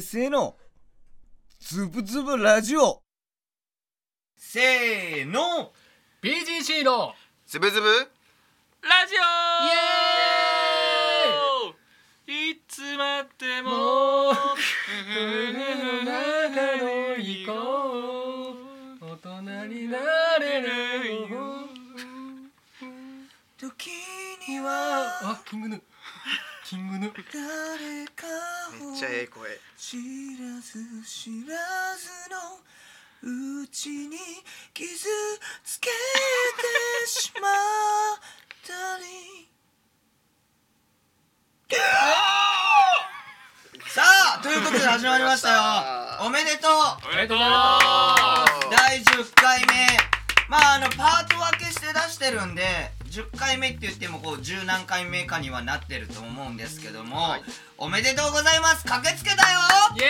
せせのつぶつぶラジオせーの BGC のズブズブラジオイエオいつまでももうの中のいこう大人になれるよ時にはあキングヌーキングヌー誰かめっちゃええ声知らず知らずのうちに傷つけてしまったり。さあということで始まりましたよ。おめでとう。おめでとう。第10回目。まああのパート分けして出してるんで10回目って言ってもこう10何回目かにはなってると思うんですけども、はい。おめでとうございます。駆けつけたよ！イエー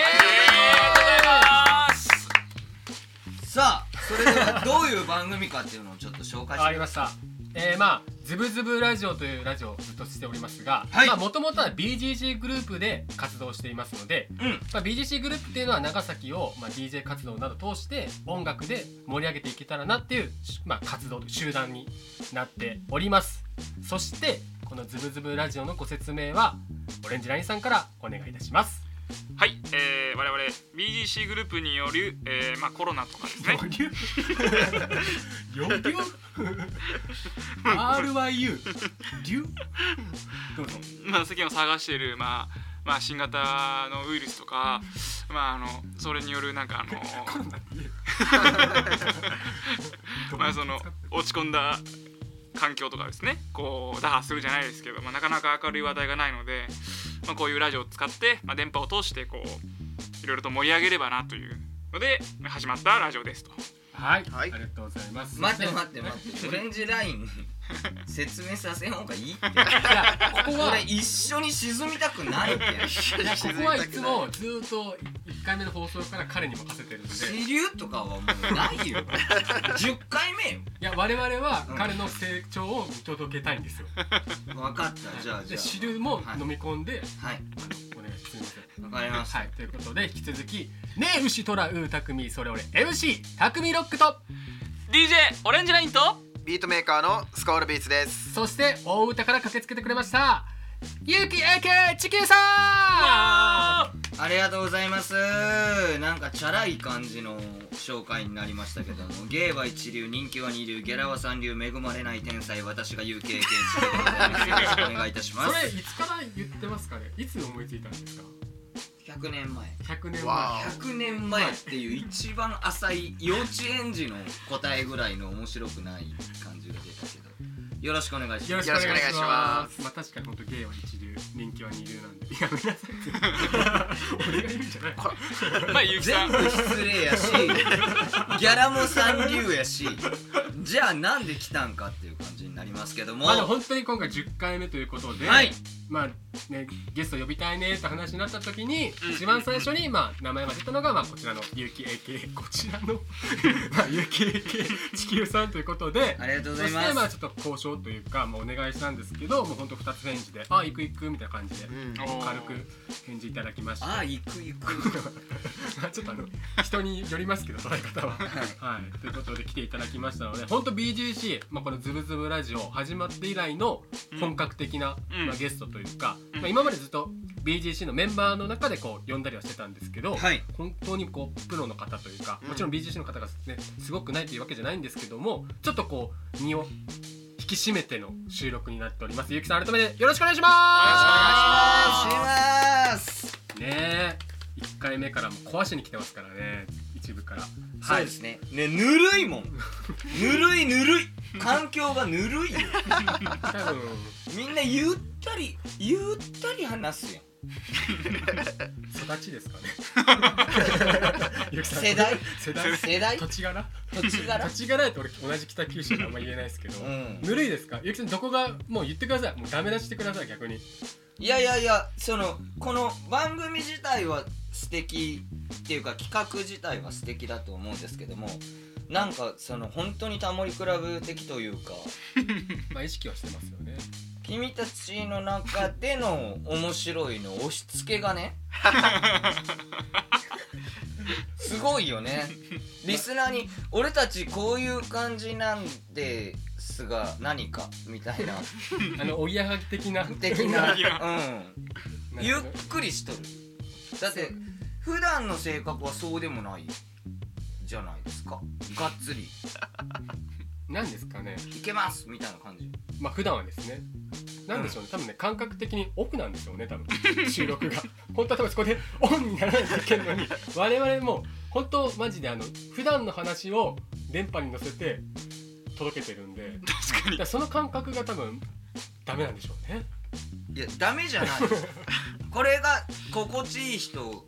イ！さあそれではどういう番組かっていうのをちょっと紹介してありました。えー、まあズブズブラジオというラジオをずっとしておりますがはい。まともとは BGC グループで活動していますので、うん。まあ、BGC グループっていうのは長崎を、まあ、DJ 活動など通して音楽で盛り上げていけたらなっていう、まあ、活動集団になっております。そしてこのズブズブラジオのご説明はオレンジラインさんからお願いいたしますはい、えー、我々 BGC グループによる、えーまあ、コロナとかですね。両流 RYU 流どうぞ。まあ世間を探している、まあまあ、新型のウイルスとか、まあ、あのそれによるなんかあの まあその落ち込んだ環境とかですね。こう打破するじゃないですけど、まあ、なかなか明るい話題がないので、まあ、こういうラジオを使って、まあ、電波を通してこういろいろと盛り上げればなというので始まったラジオですと。はい、はい。ありがとうございます。待って待って待って。オレンジライン。に 説明させん方がいいって。いやここは。俺一緒に沈みたくないって。ここはいつもずーっと1回目の放送から彼に任せてるので。い支流とかはもうないよ。10回目よ。や我々は彼の成長を見届けたいんですよ。分かった。じゃあじゃであ汁もはい。飲み込んで、はい。あのお願いしますわかりました。はいということで引き続き「ねえ牛とらうたくみそれ俺 MC たくみロックと。DJ オレンジラインとビートメーカーのスコールビーツです。そして大歌から駆けつけてくれました。ゆうき AK 地球さん。ありがとうございます。なんかチャラい感じの紹介になりましたけども芸は一流人気は二流ギャラは三流恵まれない天才私が UKK 地球でございます。よろしくお願いいたします。それいつから言ってますかね？いつ思いついたんですか？100年前100年前わ100年前っていう一番浅い幼稚園児の答えぐらいの面白くない感じが出たけどよろしくお願いしますよろしくお願いしま。ますすまあ確かに本当芸は一流、人気は二流なんで。いやめなさいって。俺が言うんじゃない。まあゆうきさん全部失礼やしギャラも三流やしじゃあなんで来たんかっていう感じになりますけどもまあ本当に今回10回目ということで、はいまあねゲスト呼びたいねって話になった時に、うん。一番最初にまあ名前が出たのがまあこちらの有機 AK こちらの まあ有機 AK 地球さんということで。ありがとうごそしざいます。てまあちょっと交渉というか、まあ、お願いしたんですけどもう本当二つ返事で「あ行く行く」みたいな感じで、軽く返事いただきまして。ああ行く行く。まあちょっとあの人によりますけど捉え方は。はい、ということで来ていただきましたので本当 BGC、まあ、この「ズブズブラジオ」始まって以来の本格的な、うん。まあ、ゲストというか、うんまあ、今までずっと BGC のメンバーの中でこう呼んだりはしてたんですけど、はい。本当にこうプロの方というかもちろん BGC の方が、ね、すごくないというわけじゃないんですけどもちょっとこう身を引き締めての収録になっております。ゆうきさん改めてよろしくお願いしお願ますいします。ねえ1回目からもう壊しに来てますからね一部から。そうですね。ねぬるいもん。ぬるいぬるい。環境がぬるいよ。多分。みんなゆったりゆったり話すよ育ちですかね。世代？世代？世代？土地柄？土地柄？土地柄。って俺同じ北九州であんま言えないですけど、うん。ぬるいですか？ゆきさんどこがもう言ってください。もうダメ出ししてください逆に。いやいやいやそのこの番組自体は素敵っていうか企画自体は素敵だと思うんですけどもなんかその本当にタモリクラブ的というか。まあ意識はしてますよね君たちの中での面白いの押し付けがね すごいよね。リスナーに「俺たちこういう感じなんですが何か」みたいな。あのおぎやはぎ的な。的な、うん、ゆっくりしとる。だって普段の性格はそうでもないじゃないですか。がっつりなんですかね「いけます!」みたいな感じ。まあ普段はですね。なんでしょうね、多分ね感覚的にオフなんでしょうね多分。収録が。本当は多分そこでオンにならないといけないのに我々も本当マジであの普段の話を電波に乗せて届けてるんで。確かに。だからその感覚が多分ダメなんでしょうね。いやダメじゃない。これが心地いい人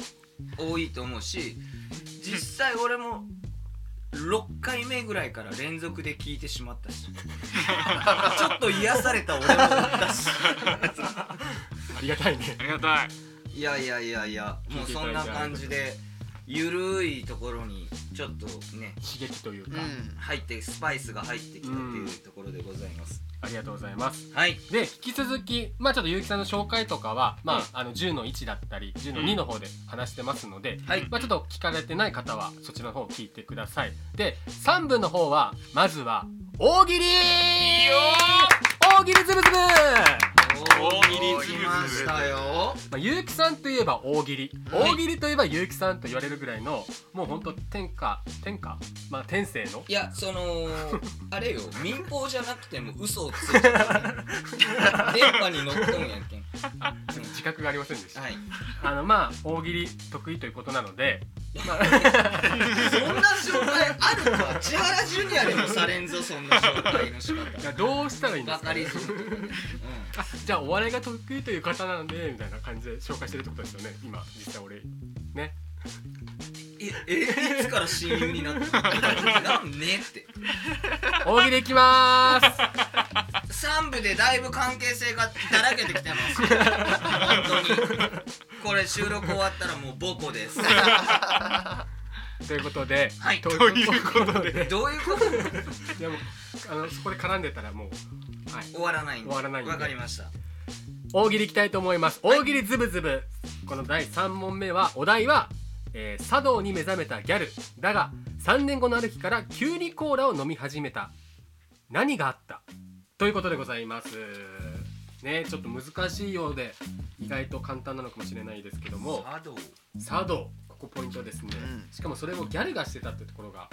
多いと思うし実際俺も6回目ぐらいから連続で聞いてしまったし。ちょっと癒された俺もおったし。ありがたいね。ありがたい。いやいやいやいやもうそんな感じでゆるいところにちょっとね刺激というか、うん入ってスパイスが入ってきたっていうところでございます、ありがとうございます。はい。で引き続きまあちょっと結城さんの紹介とかはまあ,、うん。あの10の1だったり10の2の方で話してますので、はい。まあちょっと聞かれてない方はそちらの方を聞いてください。で3部の方はまずは大喜利。大喜利ズブズブ大喜利来ましたよまあ、結城さんといえば大喜利、はい。大喜利といえば結城さんと言われるぐらいのもうほんと天下天下？まあ天性の。いやその あれよ。民放じゃなくても嘘をついてる。電波に乗っとんやんけん。自覚がありませんでした、はい。あのまあ大喜利得意ということなので、まあ、そんな紹介あるか。千原ジュニアでもされんぞそんな紹介の仕 い方やどうしたらいいんですか、バカリズムとかで、あじゃあお笑いが得意という方なんでみたいな感じで紹介してるってことですよね今実際俺。ね。うん、ええいつから親友になったの？なんねって。大喜利いきまーす。3部でだいぶ関係性がだらけてきてます本当にこれ収録終わったらもうボコです。ということで、はい。とということで。どういうこと？でもあのそこで絡んでたらもう、はい、終わらないんで。終わらないんで。わかりました。大喜利いきたいと思います。大喜利ズブズブ。この第3問目はお題は、えー茶道に目覚めたギャル。だが3年後のある日から急にコーラを飲み始めた。何があった？ということでございます。ねちょっと難しいようで意外と簡単なのかもしれないですけども。茶道。茶道。ここポイントですね、うん。しかもそれをギャルがしてたってところが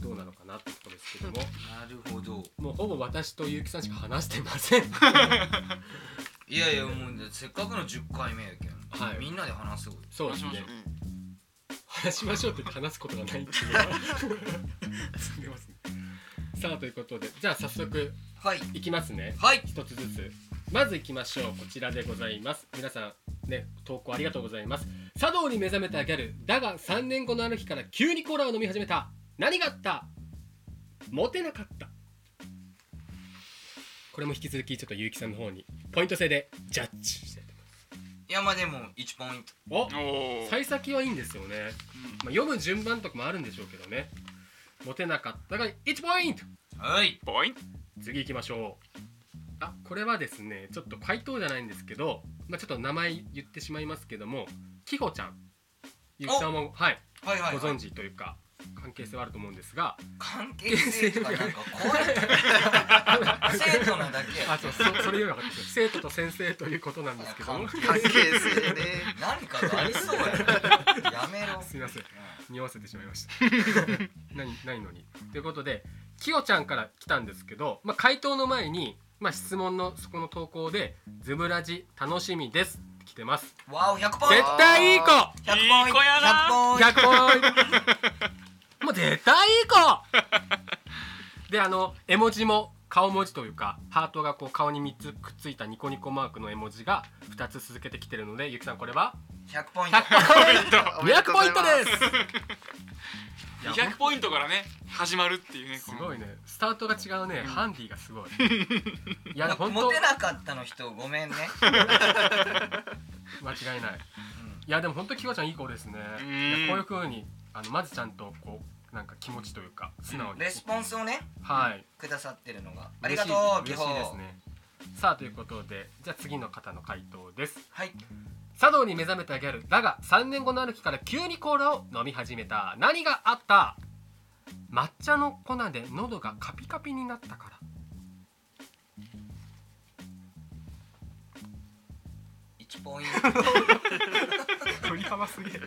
どうなのかなってところですけども。なるほど。もうほぼ私と結城さんしか話してません。いやいやもうせっかくの10回目やけん、はい。みんなで話そうそうですね。話しまし話しましょうって言って話すことがないっていうのがすみませんさあということで。じゃあ早速はい。いきますね。はい。一つずつ。まずいきましょう。こちらでございます。皆さんね投稿ありがとうございます。茶道に目覚めたギャル。だが3年後のある日から急にコーラを飲み始めた何があった？モテなかった。これも引き続きちょっと結城さんの方にポイント制でジャッジしていやまあでも1ポイント。お幸先はいいんですよね、まあ、読む順番とかもあるんでしょうけどね。モテなかったが1ポイント。はい。ポイント。次行きましょう。あこれはですねちょっと回答じゃないんですけど、まあ、ちょっと名前言ってしまいますけどもきほちゃん。ゆきさんもはい。はいはい、はい、ご存知というか関係性はあると思うんですが。関係性とかなんか怖い 生徒なだけやあそうそそれより分かったです。生徒と先生ということなんですけど。も関関係性ね何かがありそうや。なやめろ。すみません。匂わせてしまいました。何ないのに？ということできよちゃんから来たんですけど、まあ、回答の前に、まあ、質問のそこの投稿で「ズブラジ楽しみです」って来てます。わお100ポイント。絶対いい子。100ポイント。いい子やな。100ポイント。100ポイントもう絶対いい子であの絵文字も顔文字というかハートがこう顔に3つくっついたニコニコマークの絵文字が2つ続けてきてるのでゆきさんこれは？100ポイント。100ポイント。おめで200ポイントです。いや200ポイントからね始まるっていうねすごいね。スタートが違うね、ハンディがすごい。いやも本当。モテなかったの人ごめんね、間違いない。いやでも本当きわちゃんいい子ですね。こういう風にあのまずちゃんとこうなんか気持ちというか素直に。レスポンスをねはい。くださってるのが。ありがとう嬉しい嬉しいですね。さあということでじゃあ次の方の回答です。はい。茶道に目覚めたギャルだが3年後のある日から急にコーラを飲み始めた。何があった？抹茶の粉で喉がカピカピになったから。1ポイント振り幅すげえ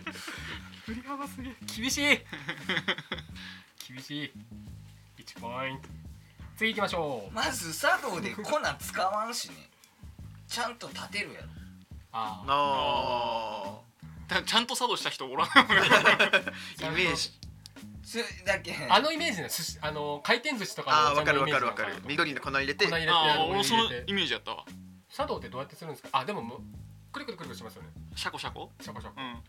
振り幅すげえ。厳しい。厳しい。1ポイント。次行きましょう。まず茶道で粉使わんしね。ちゃんと立てるやろ。ああ。だちゃんと作動した人おらん。ー イメージ。それだけ。あのイメージね寿司あの回転寿司とかあーわかるわかるわかる。緑の粉入れて。粉入れてああお湯俺そのイメージやったわ。茶道ってどうやってするんですか？あでももうくるくるくるくるしますよね。シャコシャコ？シャコシャコ。うん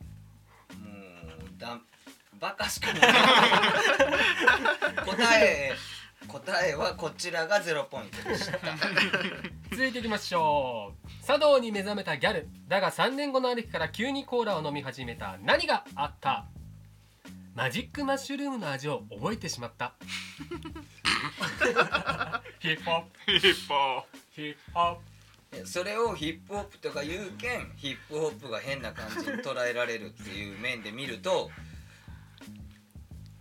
だバカしかない。答え答えはこちらがゼロポイントでした。続いていきましょう。茶道に目覚めたギャル。だが3年後のある日から急にコーラを飲み始めた何があった。マジックマッシュルームの味を覚えてしまった。ヒップホップ。ヒッポヒップホッいやそれをヒップホップとか言うけんヒップホップが変な感じに捉えられるっていう面で見ると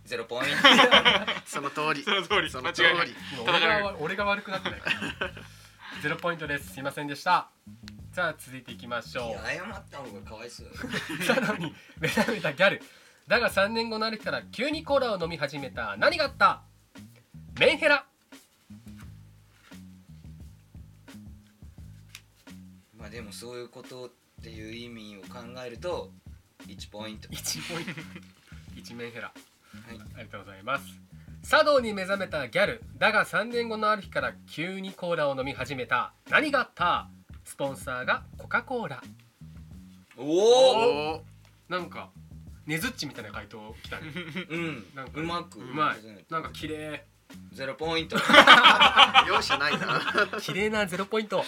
ゼロポイント。その通り。その通り。その通間違いない。りプ俺が俺が悪くなってない ゼロポイントです。すいませんでした。じゃあ続いていきましょう。いや謝った方がかわいそう。よ茶道に目覚めたギャル。だが3年後のある日から急にコーラを飲み始めた。何があった？メンヘラでもそういうことっていう意味を考えると1ポイント。1ポイント。1メンヘラ。はい。ありがとうございます。茶道に目覚めたギャル。だが3年後のある日から急にコーラを飲み始めた。何があった？スポンサーがコカ・コーラ。おおおー。なんかねずっちみたいな回答来たね。うん。なんかうまくうまい。なんか綺麗。ゼロポイント。容赦ないな。綺麗なゼロポイント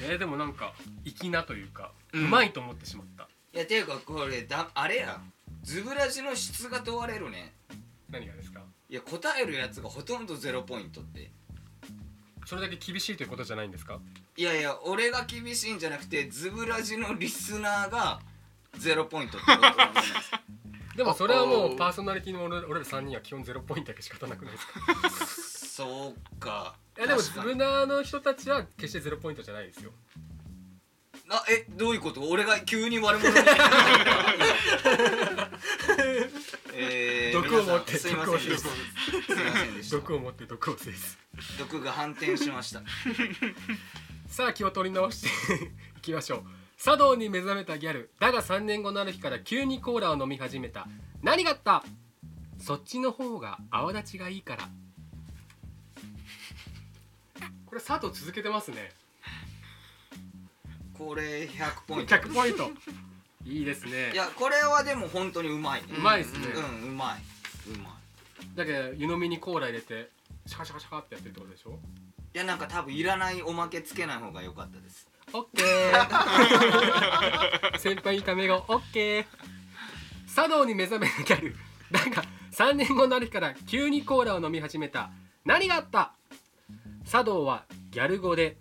えー、でもなんか粋なというか、うまいと思ってしまった。いやていうかこれだあれやズブラジの質が問われるね。何がですか？いや答えるやつがほとんどゼロポイントって。それだけ厳しいということじゃないんですか？いやいや俺が厳しいんじゃなくてズブラジのリスナーがゼロポイントってことなんです。か でもそれはもおうパーソナリティの俺俺ら3人は基本ゼロポイントだけ仕方なくないですか？そうかいやでも確かに。ズブナーの人たちは決してゼロポイントじゃないですよ。あえどういうこと？俺が急に悪者みたいな えー、毒を持って皆さんすいませんでした。すいませんでした。毒を持って毒を制す。毒が反転しました。さあ気を取り直して いきましょう。茶道に目覚めたギャル。だが3年後のある日から急にコーラを飲み始めた。何があった？そっちの方が泡立ちがいいからこれ佐藤続けてますね。これ100ポイント。100ポイント。いいですね。いやこれはでも本当にうまいね。うまいですね。うんうまい。うまい。だけど湯飲みにコーラ入れてシャカシャカシャカってやってるってことでしょ？いやなんか多分いらないおまけつけない方が良かったです。オッケー。先輩ためがオッケー。茶道に目覚めたギャル。だが3年後のある日から急にコーラを飲み始めた。何があった？茶道はギャル語で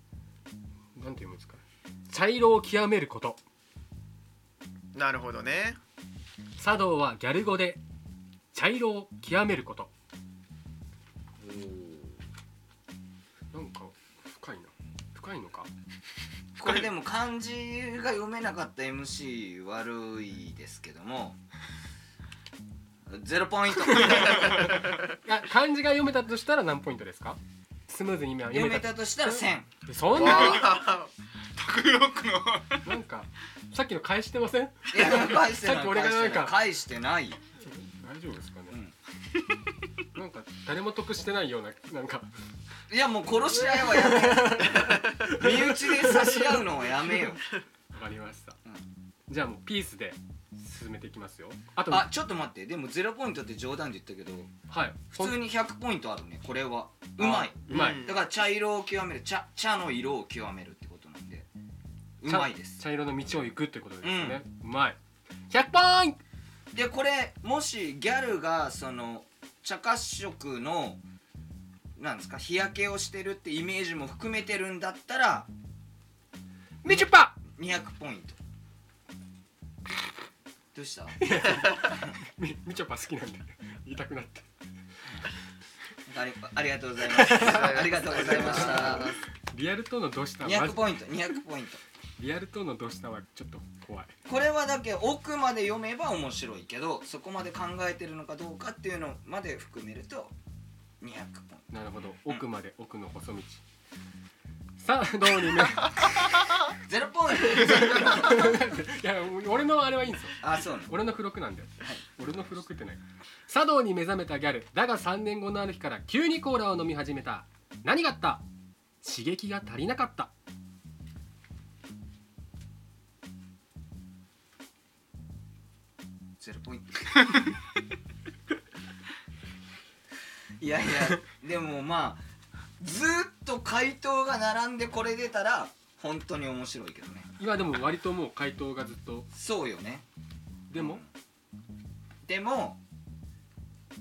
なんて読むんですか？茶色を極めること。なるほどね。茶道はギャル語で茶色を極めること。なんか深いな。深いのか？これでも漢字が読めなかった MC 悪いですけども。ゼロポイント。あ漢字が読めたとしたら何ポイントですか？スムーズに今読めたとしたら1000そんな？タクロックの。なんかさっきの返してません？いや返してないさっき俺がなんか返してない。よ大丈夫ですかね、なんか誰も得してないようななんか。いやもう殺し合いはやめよう。身内で差し合うのはやめよう。わかりました、うんじゃあもうピースで進めていきますよ。あとあちょっと待って。でもゼロポイントって冗談で言ったけどはい。普通に100ポイントあるねこれは。うまい。うまい、うん。だから茶色を極める。茶茶の色を極めるってことなんで。うまいです。茶色の道を行くってことですね、うまい。100ポイント！でこれもしギャルがその茶褐色のなんですか日焼けをしてるってイメージも含めてるんだったらみちゅぱ200ポイントどうした？みみちょぱ好きなんで言いたくなって。ありありがとうございます。ありがとうございました。リアルとのどうした？はマ200ジ？ポイント200ポイント。リアルとのどうしたはちょっと怖い。これはだけ奥まで読めば面白いけどそこまで考えてるのかどうかっていうのまで含めると200ポイント。なるほど。奥まで奥の細道。さあどうにね ゼロポイント。いや俺のあれはいいんですよ。あそうなの。俺の付録なんだよ、俺の付録ってない。茶道に目覚めたギャル。だが3年後のある日から急にコーラを飲み始めた。何があった？刺激が足りなかった。ゼロポイント。いやいやでもまあずーっと回答が並んでこれ出たら本当に面白いけどね。今でも割ともう回答がずっと。そうよね。でも？でも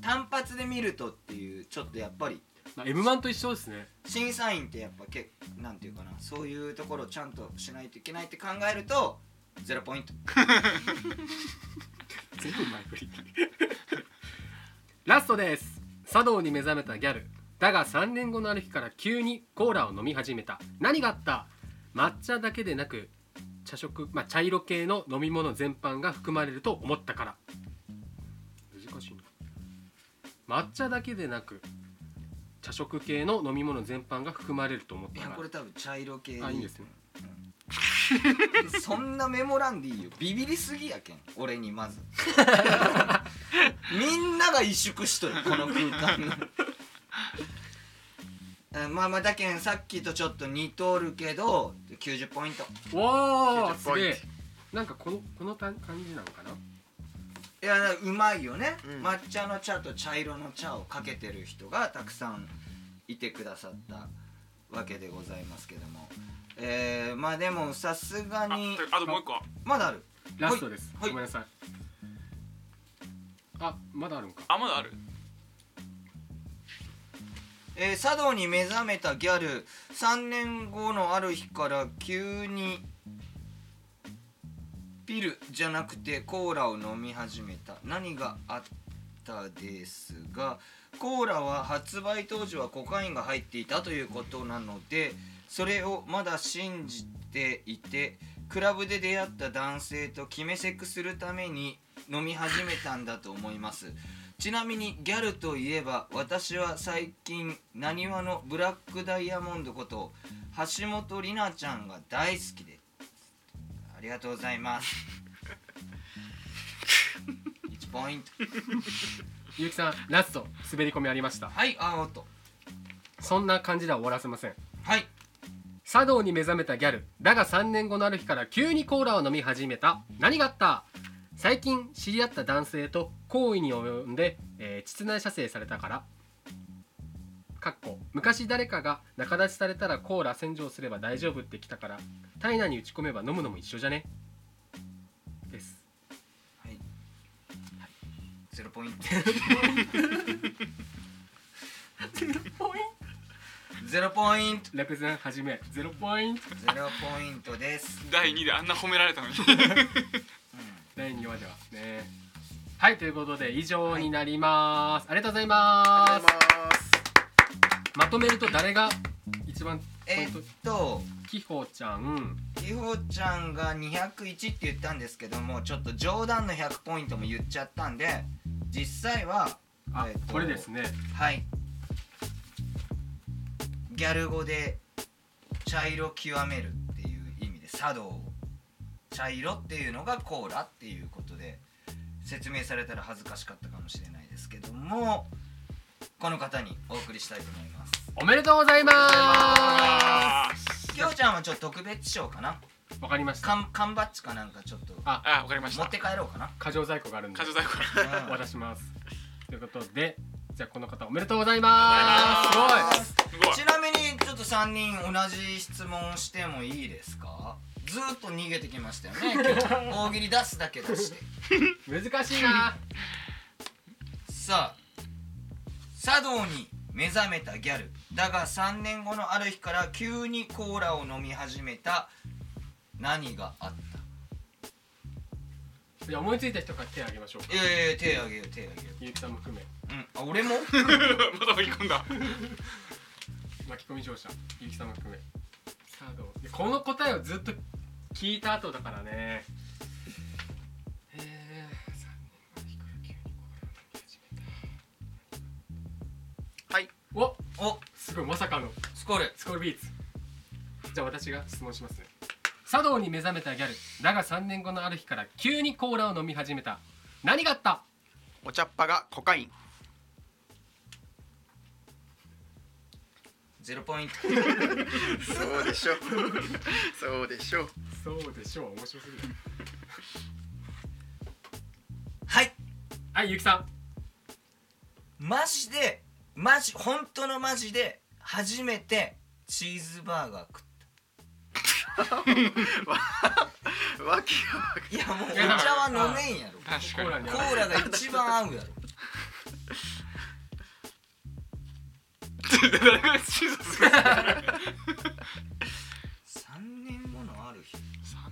単発で見るとっていうちょっとやっぱり。まあ M1 と一緒ですね。審査員ってやっぱけなんていうかな。そういうところをちゃんとしないといけないって考えるとゼロポイント。全部前振り。ラストです。茶道に目覚めたギャル。だが3年後のある日から急にコーラを飲み始めた。何があった？抹茶だけでなく茶色、まあ、茶色系の飲み物全般が含まれると思ったから。難しいな。抹茶だけでなく茶色系の飲み物全般が含まれると思っいたから。やこれ多分茶色系あいいんですね。うん。そんなメモらんでいいよ。ビビりすぎやけん。俺にまず。みんなが萎縮しとる。この空間の。うんまあまあだけんさっきとちょっと似とるけど90ポイント。わー90ポイント。すげえ。なんかこのこのた感じなのかな？いやうまいよね、うん。抹茶の茶と茶色の茶をかけてる人がたくさんいてくださったわけでございますけども。えー、まあでもさすがあにあともう一個。まだある？ラストです、はい。ごめんなさい。あまだあるんか。あまだあるえー茶道に目覚めたギャル。3年後のある日から急にピルじゃなくてコーラを飲み始めた。何があったですがコーラは発売当時はコカインが入っていたということなのでそれをまだ信じていてクラブで出会った男性と決めセクするために飲み始めたんだと思います。ちなみにギャルといえば私は最近なにわのブラックダイヤモンドこと橋本里奈ちゃんが大好きで。ありがとうございます。1ポイント。ゆうきさんラスト滑り込みありました。はいあおっと。そんな感じでは終わらせません。はい。茶道に目覚めたギャル。だが3年後のある日から急にコーラを飲み始めた。何があった？最近知り合った男性と好意に及んで、えー、膣内射精されたから。かっこ昔誰かが仲立ちされたらコーラ洗浄すれば大丈夫ってきたから体内に打ち込めば飲むのも一緒じゃね？です。はい。ゼロポイント。ゼロポイント？レペゼンはじめ。ゼロポイント。ゼロポイントです。第2であんな褒められたのに第2話ではね。はいということで以上になります、ありがとうございあます。りがとうございます。まとめると誰が一番え本っと当きほちゃん。きほちゃんが201って言ったんですけどもちょっと冗談の100ポイントも言っちゃったんで実際はあ、えっとこれですね。はい。ギャル語で茶色極めるっていう意味で茶道茶色っていうのがコーラっていうことで説明されたら恥ずかしかったかもしれないですけどもこの方にお送りしたいと思います。おめでとうございまあーきょうちゃんはちょっと特別賞かな？すわかりました。缶缶バッジかなんかちょっと。ああわかりました。持って帰ろうかな？過剰在庫があるんで。過剰在庫。うん渡します。ということでじゃあこの方おめでとうございます。す。すごい。ちなみにちょっと3人同じ質問してもいいですか？ずーっと逃げてきましたよね今日。大喜利出すだけ出して。難しい。なさあ茶道に目覚めたギャル。だが3年後のある日から急にコーラを飲み始めた。何があった？じゃあ思いついた人から手を挙げましょうか。いやいや手あげよう手あげよゆうきさんも含め。ううん。あ俺も？また吹き込んだ。巻き込み乗車ゆうきさんも含めこの答えをずっと聞いた後だからね。えー、3年前から急にこう始めはい。たおおすごいまさかの。スコール。スコールビーツ。じゃあ私が質問しますね。茶道に目覚めたギャル。だが3年後のある日から急にコーラを飲み始めた。何があった？お茶っ葉がコカインゼロポイント。そうでしょ。そうでしょ。そうでしょう。面白すぎる。はい。はいゆうきさん。マジでマジ本当のマジで初めてチーズバーガー食っわけたい。やもうお茶は飲めんやろ。コーラが一番合うやろ誰がチーズする3年後のある日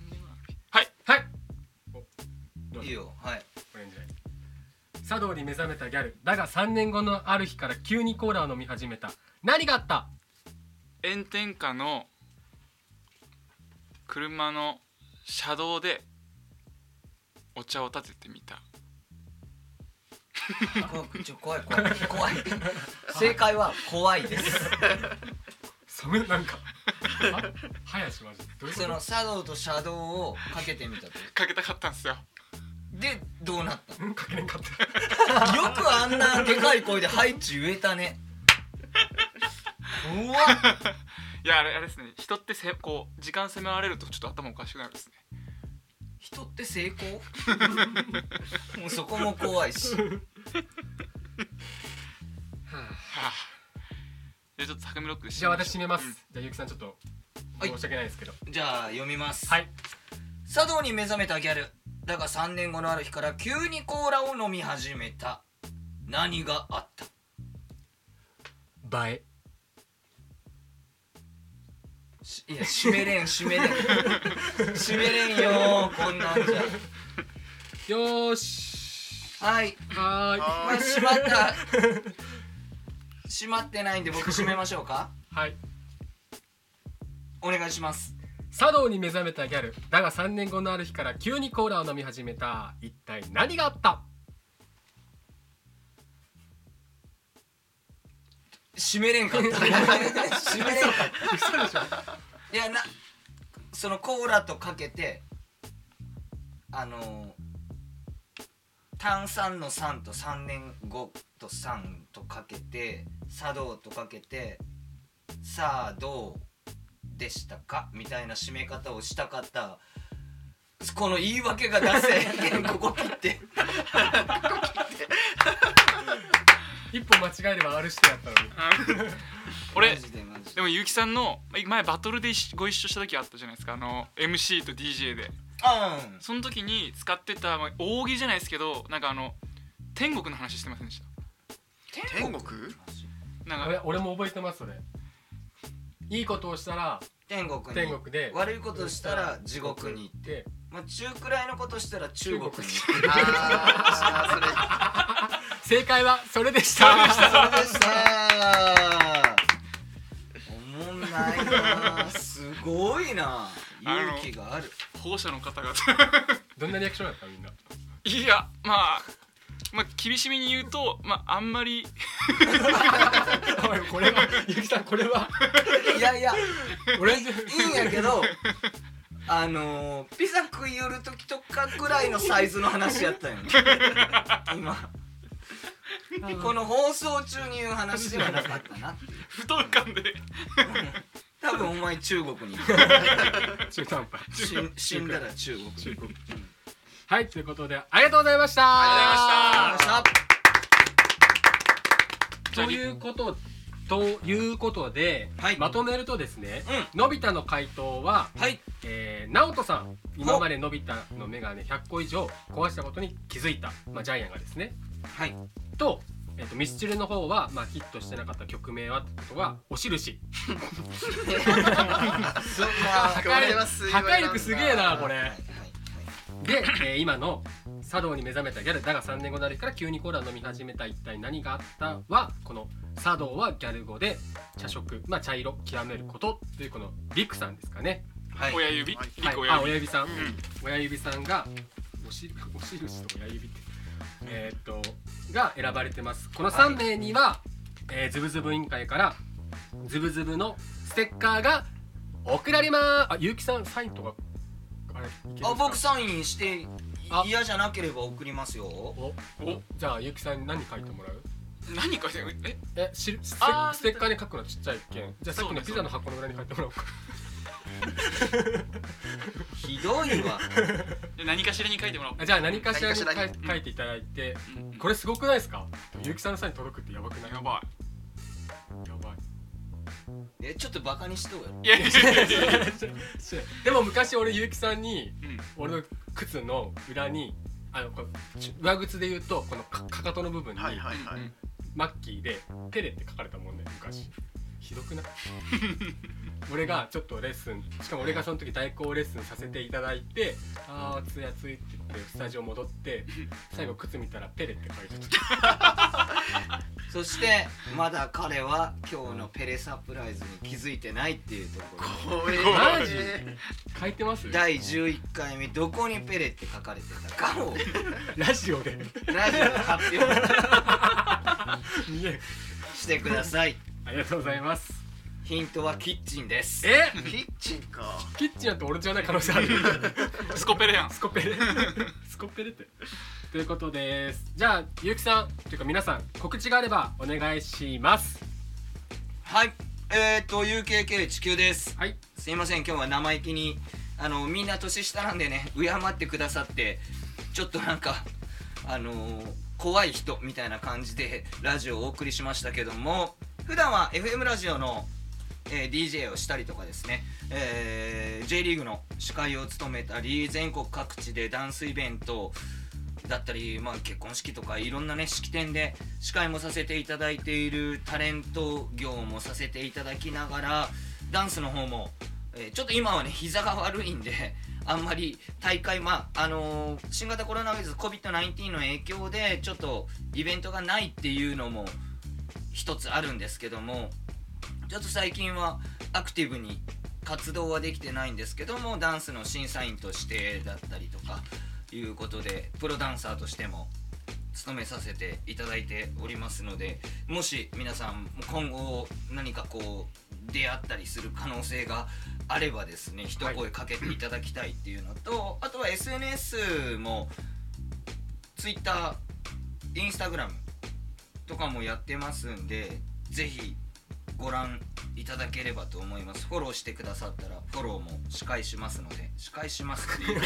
年前はいはいいいよはいオレンジライト茶道に目覚めたギャル。だが3年後のある日から急にコーラを飲み始めた。何があった炎天下の車の車道でお茶を立ててみた。怖い怖い怖い怖い。正解は怖いです。それなんかは林マジで。どういうこそとの茶道と車道をかけてみたと。かけたかったんですよ。でどうなったうんかけれんかった。よくあんなでかい声で「ハイチ」言えたね。怖っ。いやあれあれですね。人ってせこう時間迫られるとちょっと頭おかしくなるんですね。人って成功？もうそこも怖いし。はあ。じゃあちょっと坂見ロックでじゃあ私締めます、うん。じゃあゆうきさんちょっとはい。申し訳ないですけど。じゃあ読みます。はい。茶道に目覚めたギャル。だが3年後のある日から急にコーラを飲み始めた。何があった？映え。しいや閉めれん閉めれん。閉めれんよこんなんじゃ。よーしはい。はーい。まあは閉まった。閉まってないんで僕閉めましょうか。はい。お願いします。茶道に目覚めたギャル。だが3年後のある日から急にコーラを飲み始めた。一体何があった？閉めれんかった。閉めれんかった。嘘でしょ。いやなそのコーラとかけてあの炭酸の酸と3年後と酸とかけて茶道とかけてさあどうでしたか？みたいな締め方をしたかった。この言い訳が出せへん。ここ切って。一歩間違えれば R してやったのに。俺マジでマジで。でも結城さんの前バトルでご一緒した時あったじゃないですか。あの MC と DJ でその時に使ってたまあ大喜利じゃないですけどなんかあの天国の話してませんでした？天国？なんか俺俺も覚えてますそれ。いいことをしたら天国に。天国で。悪いことしたら地獄に行って。でまあ、中くらいのことしたら中国に中行って。あ 正解はそれでした。そうでしたおもんないな。すごいな。勇気がある保護者の方々。どんなリアクションだったみんな？いやまあまあ厳しめに言うとまああんまり。おいこれはゆきさんこれは。いやいや俺いいんやけどあのー、ピザ食い寄る時とかぐらいのサイズの話やったよ。ね今この放送中に言う話ではなかったな不当感で多分お前中国に。行 中途半端。く死ん死んだら中国中国。はいということでありがとうございました。ありがとうございました。ということということで、はい。まとめるとですね、のび太の回答は、はい。えー、直人さん今までのび太の眼鏡100個以上壊したことに気づいた、まあ、ジャイアンがですね。はい。と、えっとミスチルの方は、まあ、ヒットしてなかった曲名はってことは「お印」そ 破壊力すげえなこれ。で、えー今の茶道に目覚めたギャルだが3年後のある日から急にコーラ飲み始めた一体何があった？はこの茶道はギャル語で茶色まあ茶色極めることというこのリクさんですかね。はい。親指？はい。リクはい、あ親指親指さん、うん。親指さんがおし お印と親指ってえーっとが選ばれてます。この3名には、えーズブズブ委員会からズブズブのステッカーが送られます。あゆうきさんサインとかあれいけるんですか？あ僕サインしてあ。嫌じゃなければ送りますよ。おおじゃあゆうきさんに何書いてもらう？何かしてるえ？えしステあーステッカーに書くのちっちゃい件じゃあさっきのピザの箱の裏に書いてもらおうか ひどいわ。で何かしらに書いてもらおう。あじゃあ何かしらに書い何かしらに。書いていただいて。うん。これすごくないですか？ゆうきさんのサイン届くってやばくない？やばやばい。えちょっとバカにしとうよ。いいやいやいやいやいや。でも昔俺結城さんにうん。俺の靴の裏にあのこうち上靴で言うとこのかかかとの部分にはいはいはい。うん。マッキーで「ペレ」って書かれたもんね昔ひどくない？俺がちょっとレッスンしかも俺がその時代行レッスンさせていただいて「あー暑い暑い」って言ってスタジオ戻って最後靴見たら「ペレ」って書いてた。そしてまだ彼は今日のペレサプライズに気づいてないっていうところ。怖えマジ？書いてます？第11回目どこにペレって書かれてたか。をラジオで。ラジオで発表。してくださいありがとうございます。ヒントはキッチンです。え？キッチンか。キッチンなんて俺じゃない可能性ある。スコペレやん。スコペレ？スコペレって。ということです。じゃあゆうきさんというか皆さん告知があればお願いします。はい。えー、っと UKK 地球です。はい。すいません今日は生意気に。あのみんな年下なんでね敬ってくださってちょっとなんかあのー怖い人みたいな感じでラジオをお送りしましたけども普段は FM ラジオの、えー DJ をしたりとかですね、えー J リーグの司会を務めたり全国各地でダンスイベントだったり、まあ、結婚式とかいろんなね式典で司会もさせていただいているタレント業もさせていただきながらダンスの方も、えーちょっと今はね膝が悪いんであんまり大会まああのー新型コロナウイルス COVID-19 の影響でちょっとイベントがないっていうのも一つあるんですけどもちょっと最近はアクティブに活動はできてないんですけどもダンスの審査員としてだったりとかいうことでプロダンサーとしても務めさせていただいておりますのでもし皆さん今後何かこう出会ったりする可能性があればですね一声かけていただきたいっていうのと、あとは SNS も Twitter、Instagram とかもやってますんでぜひご覧いただければと思います。フォローしてくださったらフォローも司会しますので司会しますっていう、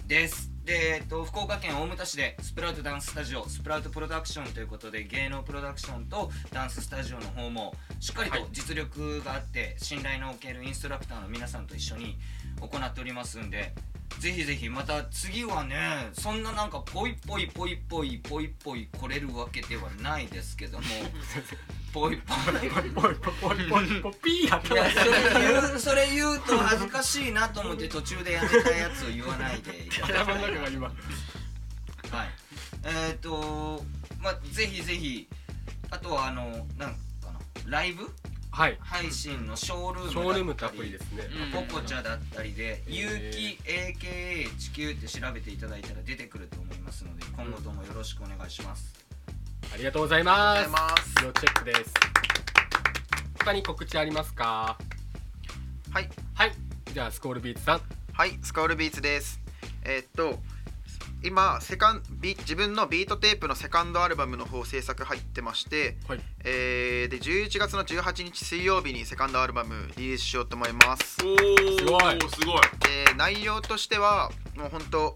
うん、です。で、えっと、福岡県大牟田市でスプラウトダンススタジオスプラウトプロダクションということで芸能プロダクションとダンススタジオの方もしっかりと実力があって、信頼のおけるインストラクターの皆さんと一緒に行っておりますんでぜひぜひまた次はねそんななんかポイポイポイポイポイポイ来れるわけではないですけども。ポイポイポイポイポイポイポイピーやったいやそれ言うそれ言うと恥ずかしいなと思って途中でやめたやつを言わないでいただきたい頭の中が今はいえっ、とまあぜひぜひあとはあのなんかなライブはい。配信のショールームだったりショールームってアプリですね。うん。ポコチャだったりで「へー。有機 AKA 地球」って調べていただいたら出てくると思いますので今後ともよろしくお願いします。ありがとうございあります。がとうございます。要チェックです。他に告知ありますか？はい。はい。じゃあスコールビーツさん。はいスコールビーツです。えーっと今セカンビ自分のビートテープのセカンドアルバムの方制作入ってまして、はい。えーで11月の18日水曜日にセカンドアルバムリリースしようと思います。おおすごい。すごい。で内容としてはもう本当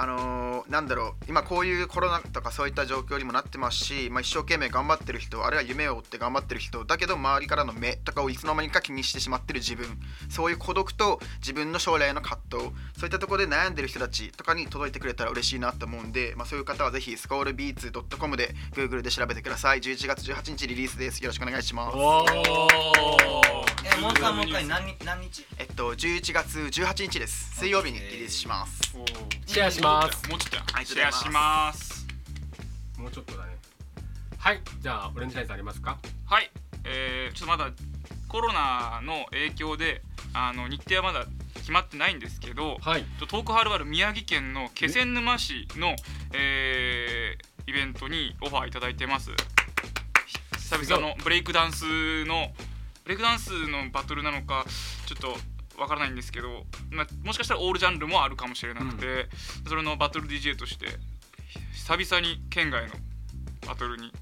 あのーなんだろう今こういうコロナとかそういった状況にもなってますし、まあ、一生懸命頑張ってる人あるいは夢を追って頑張ってる人だけど周りからの目とかをいつの間にか気にしてしまってる自分そういう孤独と自分の将来の葛藤そういったところで悩んでる人たちとかに届いてくれたら嬉しいなと思うんで、まあ、そういう方はぜひスコールビーツ .com で Google で調べてください。11月18日リリースです。よろしくお願いします。おー。えもう一回もう一回何日何日えっと11月18日です。水曜日にリリースします。シェアしますもうちょっとシェアします。もうちょっとだね。はいじゃあオレンジライズありますか？はい、えー、ちょっとまだコロナの影響であの日程はまだ決まってないんですけど、はい。ちょ遠くはるばる宮城県の気仙沼市の、えーイベントにオファーいただいてます。久々のブレイクダンスのブレイクダンスのバトルなのかちょっとわからないんですけど、まあ、もしかしたらオールジャンルもあるかもしれなくて、それのバトル DJ として久々に県外のバトルに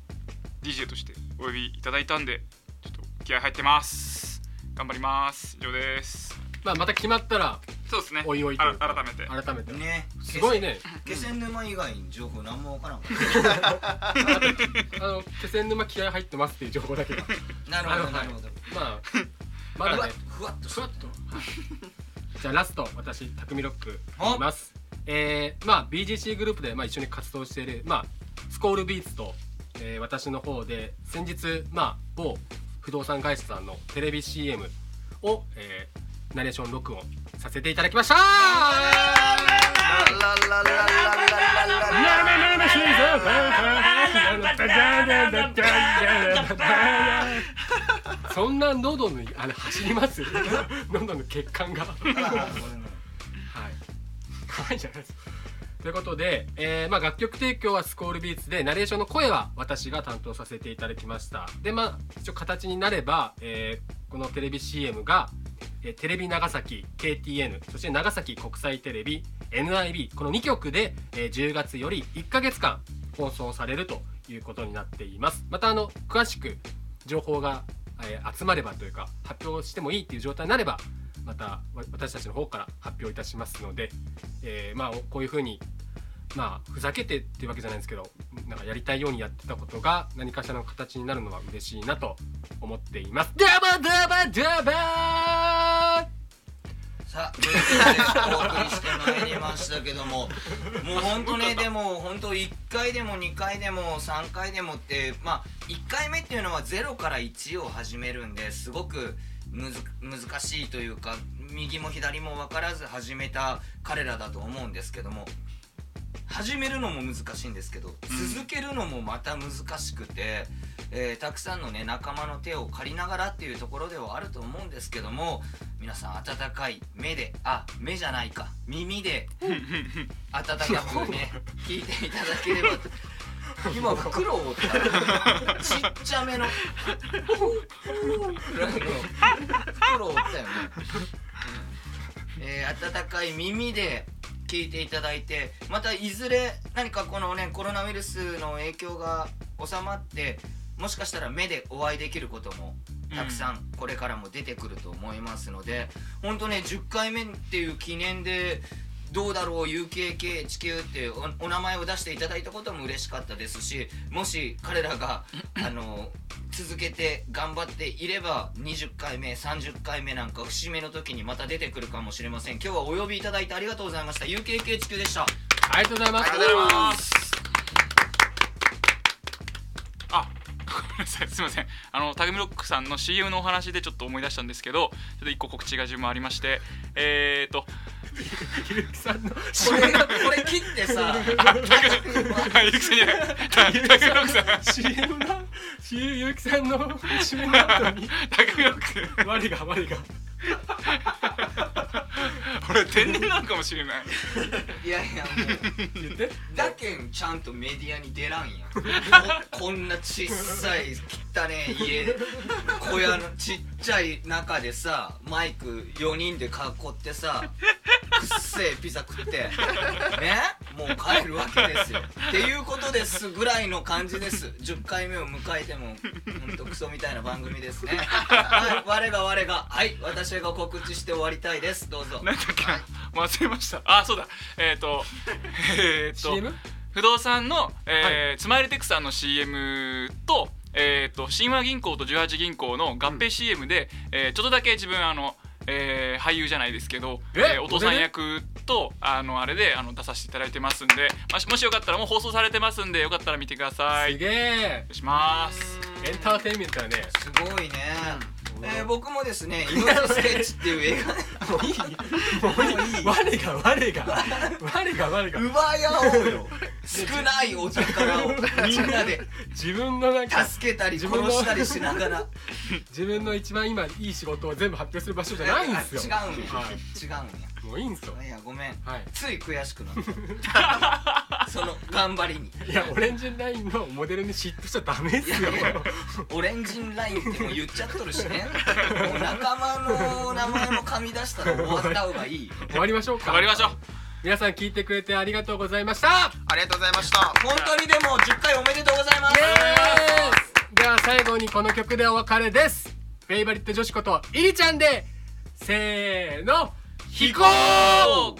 DJ としてお呼びいただいたんでちょっと気合入ってます。頑張ります。以上です。まあまた決まったらそうですね。おいおい改めて。改めて。ね。すごいね。気仙沼以外に情報何もわからん。かあの気仙沼気合入ってますっていう情報だけがなるほどなるほど。まあまだね。ふわっと。ふわっと、はい、じゃあラスト私匠ロックいます。えー、まあ BGC グループでまあ一緒に活動しているまあスコールビーツと、えー、私の方で先日まあ某不動産会社さんのテレビ CM を、えー、ナレーション録音させていただきました。そんな喉のあれ走ります？喉の血管が。はい。可愛いじゃないです。か。ということで、えーまあ、楽曲提供はスコールビーツでナレーションの声は私が担当させていただきました。でまあ一応形になれば、えーこのテレビ CM が、えーテレビ長崎 KTN そして長崎国際テレビ NIB この2曲で、えー10月より1ヶ月間放送されるということになっています。またあの詳しく情報が、えー集まればというか発表してもいいっていう状態になればまた私たちの方から発表いたしますので、えーまあこういうふうにまあふざけてっていうわけじゃないんですけどなんかやりたいようにやってたことが何かしらの形になるのは嬉しいなと思っています。ダバダバダバさあお送りしてしたけどももう本当ねでも本当1回でも2回でも3回でもってまあ1回目っていうのは0から1を始めるんですごく難しいというか右も左も分からず始めた彼らだと思うんですけども始めるのも難しいんですけど、続けるのもまた難しくて、えーたくさんのね仲間の手を借りながらっていうところではあると思うんですけども皆さん温かい目であ目じゃないか耳で温かくね聞いていただければと。今袋を折ったちっちゃめの袋を折ったよね、うん。えー温かい耳で聞いていただいてまたいずれ何かこのねコロナウイルスの影響が収まってもしかしたら目でお会いできることもたくさんこれからも出てくると思いますので、本当ね10回目っていう記念でどうだろう UKKHQ っておお名前を出していただいたことも嬉しかったですしもし彼らが あの続けて頑張っていれば20回目30回目なんか節目の時にまた出てくるかもしれません。今日はお呼びいただいてありがとうございました。UKKHQ でしたありがとうございますありがとうございます。あごめんなさい。すいません。あのタグミロックさんの CM のお話でちょっと思い出したんですけどちょっと一個告知が自分もありましてえーとひるきさんのこれこれ切ってさ。あゆきさんじゃないさん CM の CM ゆうきさんの CM の後にタグミロック我が我が。俺天然なのかもしれない。いやいやもう。だけんちゃんとメディアに出らんやこんなちっさい汚ね家小屋のちっちゃい中でさマイク4人で囲ってさくっせえピザ食って。ねもう帰るわけですよ。っていうことですぐらいの感じです。10回目を迎えてもほんとクソみたいな番組ですね。はい我が我が。はい私が告知して終わりたいです。どうぞ。なんだっけ？な忘れました。あそうだ。えっ、とえっ、と CM? 不動産の、えースマイルテックさんの CM と,、えー、と神話銀行と18銀行の合併 CM で、えーちょっとだけ自分あの、えー俳優じゃないですけど、え？えーお父さん役とあのあれであの出させていただいてますんで、まあしもしよかったらもう放送されてますんでよかったら見てください。すげえ。します。エンターテインメントだね。すごいね、えー僕もですね「命スケッチ」っていう映画。もういい。もういい。我が我が。我が我が。奪い合おうよ。少ないお宝を。みんなで。自分のなんか助けたり自分の殺したりしながら。自分の一番今いい仕事を全部発表する場所じゃないんですよ。違うんや、はい。違うんやもういいんですよ。いやごめん。はい。つい悔しくなった。その頑張りに。いやオレンジラインのモデルに嫉妬しちゃダメですよ。いやいやオレンジンラインってもう言っちゃっとるしね。もう仲間の名前も噛み出したら終わった方がいい。終わりましょうか。終わりましょう。皆さん聞いてくれてありがとうございました。ありがとうございました。本当にでも10回おめでとうございます。では最後にこの曲でお別れです。フェイバリット女子ことイリちゃんでせーの飛行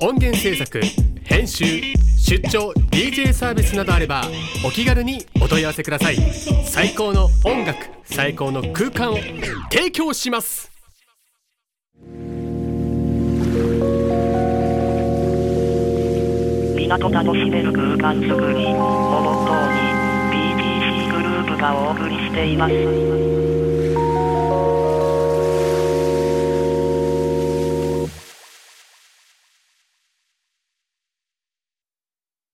音源制作編集出張 DJ サービスなどあればお気軽にお問い合わせください最高の音楽最高の空間を提供します港楽しめる空間づくりをモットーに BTC グループがお送りしています。